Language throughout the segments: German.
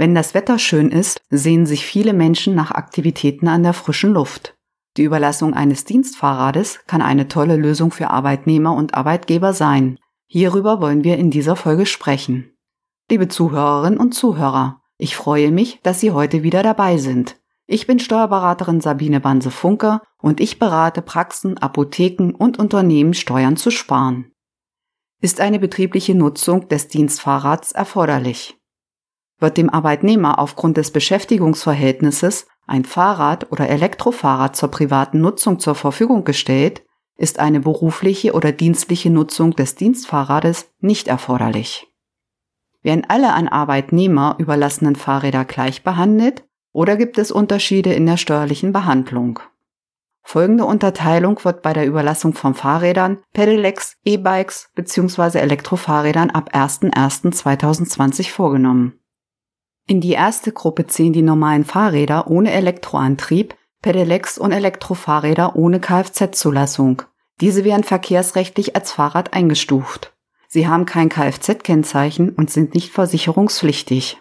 Wenn das Wetter schön ist, sehen sich viele Menschen nach Aktivitäten an der frischen Luft. Die Überlassung eines Dienstfahrrades kann eine tolle Lösung für Arbeitnehmer und Arbeitgeber sein. Hierüber wollen wir in dieser Folge sprechen. Liebe Zuhörerinnen und Zuhörer, ich freue mich, dass Sie heute wieder dabei sind. Ich bin Steuerberaterin Sabine Banse-Funke und ich berate Praxen, Apotheken und Unternehmen Steuern zu sparen. Ist eine betriebliche Nutzung des Dienstfahrrads erforderlich? Wird dem Arbeitnehmer aufgrund des Beschäftigungsverhältnisses ein Fahrrad oder Elektrofahrrad zur privaten Nutzung zur Verfügung gestellt, ist eine berufliche oder dienstliche Nutzung des Dienstfahrrades nicht erforderlich. Werden alle an Arbeitnehmer überlassenen Fahrräder gleich behandelt oder gibt es Unterschiede in der steuerlichen Behandlung? Folgende Unterteilung wird bei der Überlassung von Fahrrädern, Pedelecs, E-Bikes bzw. Elektrofahrrädern ab 01.01.2020 vorgenommen. In die erste Gruppe zählen die normalen Fahrräder ohne Elektroantrieb, Pedelecs und Elektrofahrräder ohne Kfz-Zulassung. Diese werden verkehrsrechtlich als Fahrrad eingestuft. Sie haben kein Kfz-Kennzeichen und sind nicht versicherungspflichtig.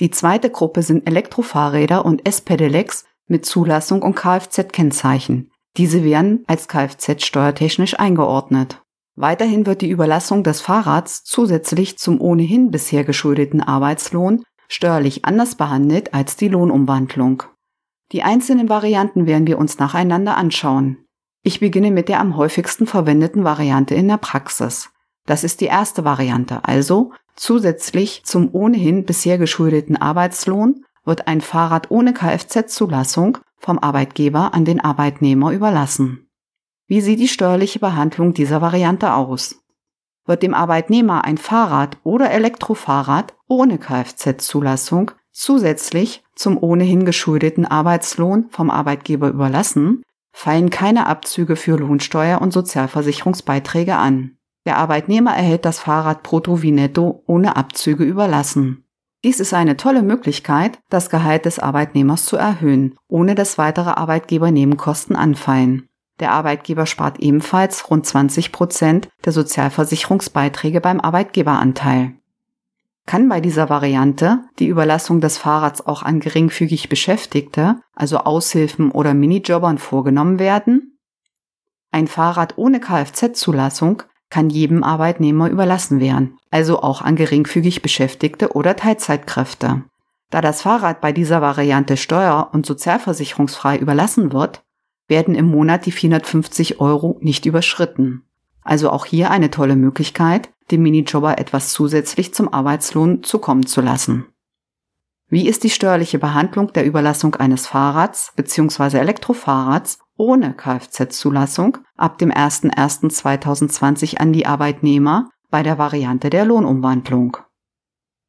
Die zweite Gruppe sind Elektrofahrräder und S-Pedelecs mit Zulassung und Kfz-Kennzeichen. Diese werden als Kfz steuertechnisch eingeordnet. Weiterhin wird die Überlassung des Fahrrads zusätzlich zum ohnehin bisher geschuldeten Arbeitslohn steuerlich anders behandelt als die Lohnumwandlung. Die einzelnen Varianten werden wir uns nacheinander anschauen. Ich beginne mit der am häufigsten verwendeten Variante in der Praxis. Das ist die erste Variante, also zusätzlich zum ohnehin bisher geschuldeten Arbeitslohn wird ein Fahrrad ohne Kfz-Zulassung vom Arbeitgeber an den Arbeitnehmer überlassen. Wie sieht die steuerliche Behandlung dieser Variante aus? Wird dem Arbeitnehmer ein Fahrrad oder Elektrofahrrad ohne Kfz-Zulassung zusätzlich zum ohnehin geschuldeten Arbeitslohn vom Arbeitgeber überlassen, fallen keine Abzüge für Lohnsteuer und Sozialversicherungsbeiträge an. Der Arbeitnehmer erhält das Fahrrad brutto wie netto ohne Abzüge überlassen. Dies ist eine tolle Möglichkeit, das Gehalt des Arbeitnehmers zu erhöhen, ohne dass weitere Arbeitgebernebenkosten anfallen. Der Arbeitgeber spart ebenfalls rund 20 Prozent der Sozialversicherungsbeiträge beim Arbeitgeberanteil. Kann bei dieser Variante die Überlassung des Fahrrads auch an geringfügig Beschäftigte, also Aushilfen oder Minijobbern vorgenommen werden? Ein Fahrrad ohne Kfz-Zulassung kann jedem Arbeitnehmer überlassen werden, also auch an geringfügig Beschäftigte oder Teilzeitkräfte. Da das Fahrrad bei dieser Variante steuer- und sozialversicherungsfrei überlassen wird, werden im Monat die 450 Euro nicht überschritten. Also auch hier eine tolle Möglichkeit, dem Minijobber etwas zusätzlich zum Arbeitslohn zukommen zu lassen. Wie ist die steuerliche Behandlung der Überlassung eines Fahrrads bzw. Elektrofahrrads ohne Kfz-Zulassung ab dem 01.01.2020 an die Arbeitnehmer bei der Variante der Lohnumwandlung?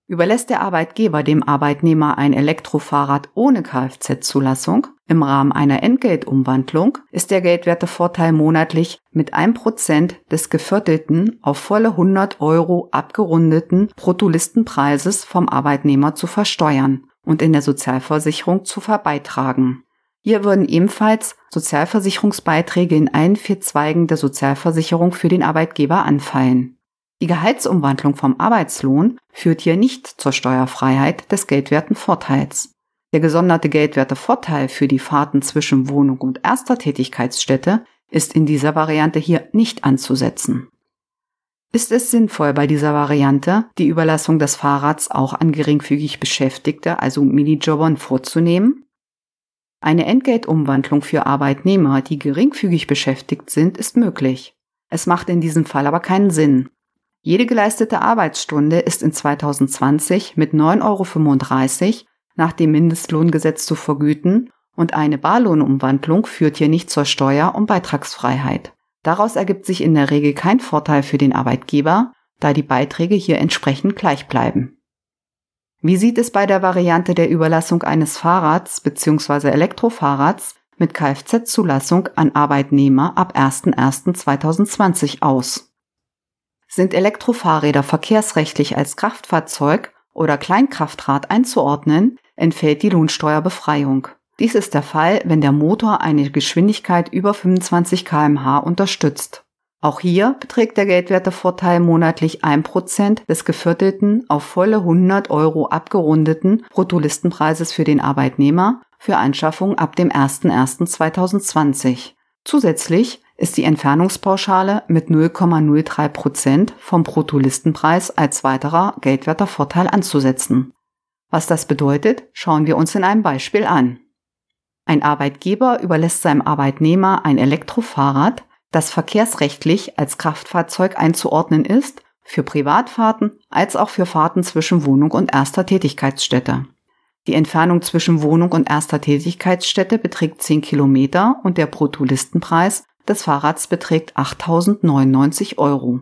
Überlässt der Arbeitgeber dem Arbeitnehmer ein Elektrofahrrad ohne Kfz-Zulassung im Rahmen einer Entgeltumwandlung, ist der Geldwertevorteil monatlich mit 1% des geviertelten auf volle 100 Euro abgerundeten Bruttolistenpreises vom Arbeitnehmer zu versteuern und in der Sozialversicherung zu verbeitragen. Hier würden ebenfalls Sozialversicherungsbeiträge in allen vier Zweigen der Sozialversicherung für den Arbeitgeber anfallen. Die Gehaltsumwandlung vom Arbeitslohn führt hier nicht zur Steuerfreiheit des Geldwertenvorteils. Der gesonderte Geldwertevorteil für die Fahrten zwischen Wohnung und erster Tätigkeitsstätte ist in dieser Variante hier nicht anzusetzen. Ist es sinnvoll, bei dieser Variante die Überlassung des Fahrrads auch an geringfügig Beschäftigte, also Minijobbern, vorzunehmen? Eine Entgeltumwandlung für Arbeitnehmer, die geringfügig beschäftigt sind, ist möglich. Es macht in diesem Fall aber keinen Sinn, jede geleistete Arbeitsstunde ist in 2020 mit 9,35 Euro nach dem Mindestlohngesetz zu vergüten und eine Barlohnumwandlung führt hier nicht zur Steuer- und Beitragsfreiheit. Daraus ergibt sich in der Regel kein Vorteil für den Arbeitgeber, da die Beiträge hier entsprechend gleich bleiben. Wie sieht es bei der Variante der Überlassung eines Fahrrads bzw. Elektrofahrrads mit Kfz-Zulassung an Arbeitnehmer ab 01.01.2020 aus? Sind Elektrofahrräder verkehrsrechtlich als Kraftfahrzeug oder Kleinkraftrad einzuordnen, entfällt die Lohnsteuerbefreiung. Dies ist der Fall, wenn der Motor eine Geschwindigkeit über 25 kmh unterstützt. Auch hier beträgt der Geldwertevorteil monatlich 1% des geviertelten auf volle 100 Euro abgerundeten Bruttolistenpreises für den Arbeitnehmer für Anschaffung ab dem 01.01.2020. Zusätzlich ist die Entfernungspauschale mit 0,03% vom Bruttolistenpreis als weiterer geldwerter Vorteil anzusetzen. Was das bedeutet, schauen wir uns in einem Beispiel an. Ein Arbeitgeber überlässt seinem Arbeitnehmer ein Elektrofahrrad, das verkehrsrechtlich als Kraftfahrzeug einzuordnen ist, für Privatfahrten als auch für Fahrten zwischen Wohnung und erster Tätigkeitsstätte. Die Entfernung zwischen Wohnung und erster Tätigkeitsstätte beträgt 10 Kilometer und der Bruttolistenpreis des Fahrrads beträgt 8.099 Euro.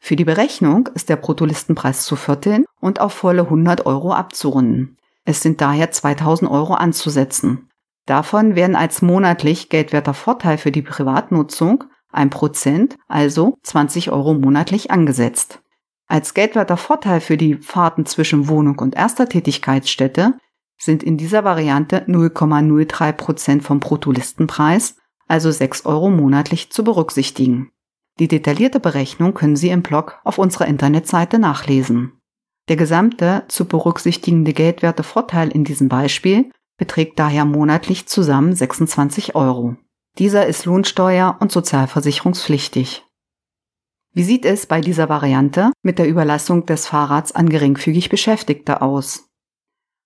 Für die Berechnung ist der Bruttolistenpreis zu vierteln und auf volle 100 Euro abzurunden. Es sind daher 2000 Euro anzusetzen. Davon werden als monatlich geldwerter Vorteil für die Privatnutzung ein Prozent, also 20 Euro monatlich angesetzt. Als geldwerter Vorteil für die Fahrten zwischen Wohnung und erster Tätigkeitsstätte sind in dieser Variante 0,03 Prozent vom Bruttolistenpreis, also 6 Euro monatlich zu berücksichtigen. Die detaillierte Berechnung können Sie im Blog auf unserer Internetseite nachlesen. Der gesamte zu berücksichtigende geldwerte Vorteil in diesem Beispiel beträgt daher monatlich zusammen 26 Euro. Dieser ist lohnsteuer- und sozialversicherungspflichtig. Wie sieht es bei dieser Variante mit der Überlassung des Fahrrads an geringfügig Beschäftigte aus?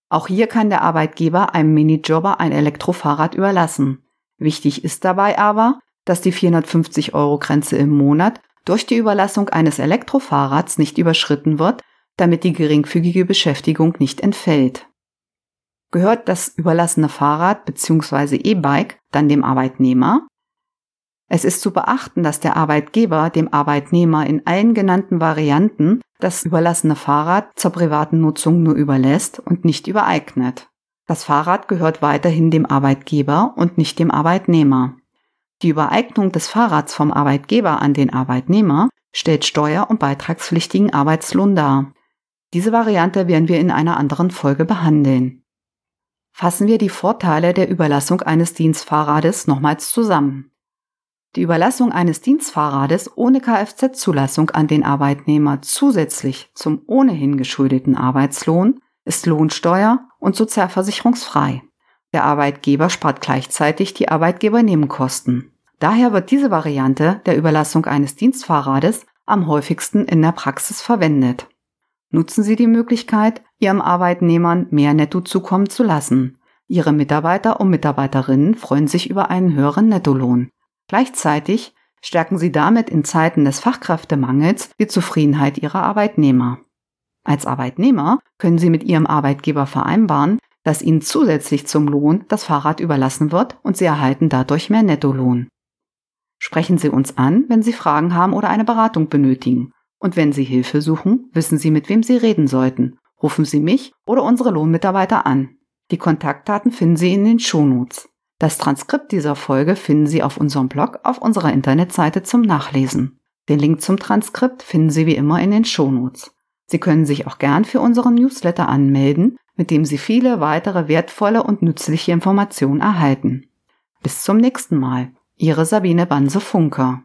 Auch hier kann der Arbeitgeber einem Minijobber ein Elektrofahrrad überlassen. Wichtig ist dabei aber, dass die 450 Euro Grenze im Monat durch die Überlassung eines Elektrofahrrads nicht überschritten wird, damit die geringfügige Beschäftigung nicht entfällt. Gehört das überlassene Fahrrad bzw. E-Bike dann dem Arbeitnehmer? Es ist zu beachten, dass der Arbeitgeber dem Arbeitnehmer in allen genannten Varianten das überlassene Fahrrad zur privaten Nutzung nur überlässt und nicht übereignet. Das Fahrrad gehört weiterhin dem Arbeitgeber und nicht dem Arbeitnehmer. Die Übereignung des Fahrrads vom Arbeitgeber an den Arbeitnehmer stellt steuer- und beitragspflichtigen Arbeitslohn dar. Diese Variante werden wir in einer anderen Folge behandeln. Fassen wir die Vorteile der Überlassung eines Dienstfahrrades nochmals zusammen. Die Überlassung eines Dienstfahrrades ohne Kfz-Zulassung an den Arbeitnehmer zusätzlich zum ohnehin geschuldeten Arbeitslohn ist lohnsteuer- und sozialversicherungsfrei. Der Arbeitgeber spart gleichzeitig die Arbeitgebernebenkosten. Daher wird diese Variante der Überlassung eines Dienstfahrrades am häufigsten in der Praxis verwendet. Nutzen Sie die Möglichkeit, Ihrem Arbeitnehmern mehr Netto zukommen zu lassen. Ihre Mitarbeiter und Mitarbeiterinnen freuen sich über einen höheren Nettolohn. Gleichzeitig stärken Sie damit in Zeiten des Fachkräftemangels die Zufriedenheit Ihrer Arbeitnehmer. Als Arbeitnehmer können Sie mit Ihrem Arbeitgeber vereinbaren, dass Ihnen zusätzlich zum Lohn das Fahrrad überlassen wird und Sie erhalten dadurch mehr Nettolohn. Sprechen Sie uns an, wenn Sie Fragen haben oder eine Beratung benötigen. Und wenn Sie Hilfe suchen, wissen Sie, mit wem Sie reden sollten. Rufen Sie mich oder unsere Lohnmitarbeiter an. Die Kontaktdaten finden Sie in den Shownotes. Das Transkript dieser Folge finden Sie auf unserem Blog auf unserer Internetseite zum Nachlesen. Den Link zum Transkript finden Sie wie immer in den Shownotes. Sie können sich auch gern für unseren Newsletter anmelden, mit dem Sie viele weitere wertvolle und nützliche Informationen erhalten. Bis zum nächsten Mal. Ihre Sabine Banse Funker.